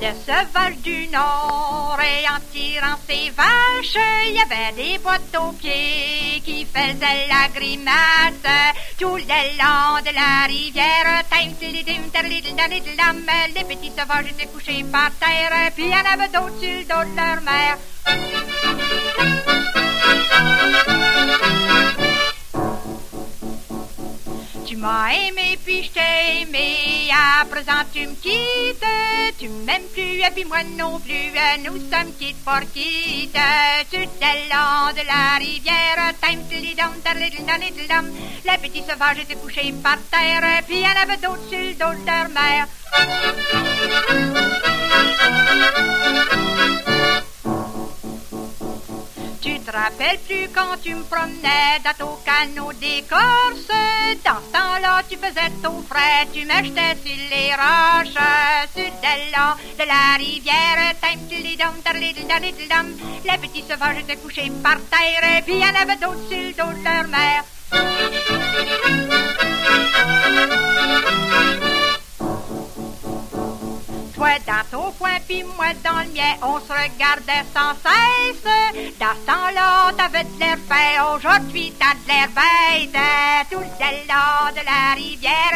Le sauvage du Nord et en tirant ses vaches, il y avait des boîtes aux pieds qui faisaient la grimace tout le long de la rivière. Les petits sauvages étaient couchés par terre, puis il y en d'autres sur de leur mère. M'as aimé puis je t'ai aimé, à présent tu me quittes, tu m'aimes plus et puis moi non plus, nous sommes quittes pour quittes, sur le long de la rivière, time les petits sauvages étaient couchés par terre, puis en avait d'autres sur le dos de leur mère. Rappelles plus quand tu me promenais dans ton canot d'écorce? Dans ce temps-là, tu faisais ton frais, tu m'achetais sur les roches Sur le de la rivière. Les petits sauvages étaient couchés par terre Puis il y en avait d'autres sur de leur mère dans ton coin, puis moi dans le mien, on se regardait sans cesse. Dans ce temps-là, t'avais de l'air aujourd'hui t'as de l'air bête. Tout le long de la rivière,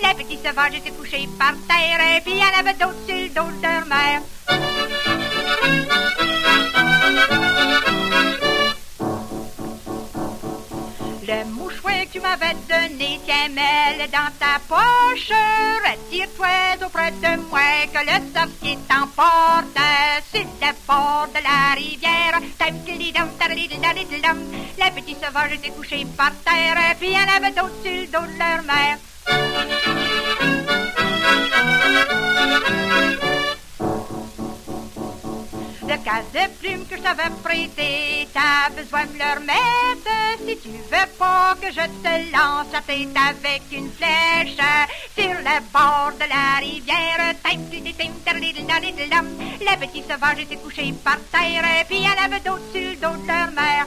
les petits sauvages étaient couchés par terre, et puis en avait d'autres sur le dos de leur mouchoir que tu m'avais donné, tiens-le dans ta poche. Retire-toi auprès de moi que le sorcier t'emporte sur le bord de la rivière. Les petits sauvages étaient couchés par terre, puis en avait d'autres sur le dos de leur mère. De plume que je t'avais prêté, t'as besoin de le remettre. Si tu veux pas que je te lance la tête avec une flèche sur le bord de la rivière. Les petits sauvages étaient couchés par terre, puis en avait d'autres sur de leur mère.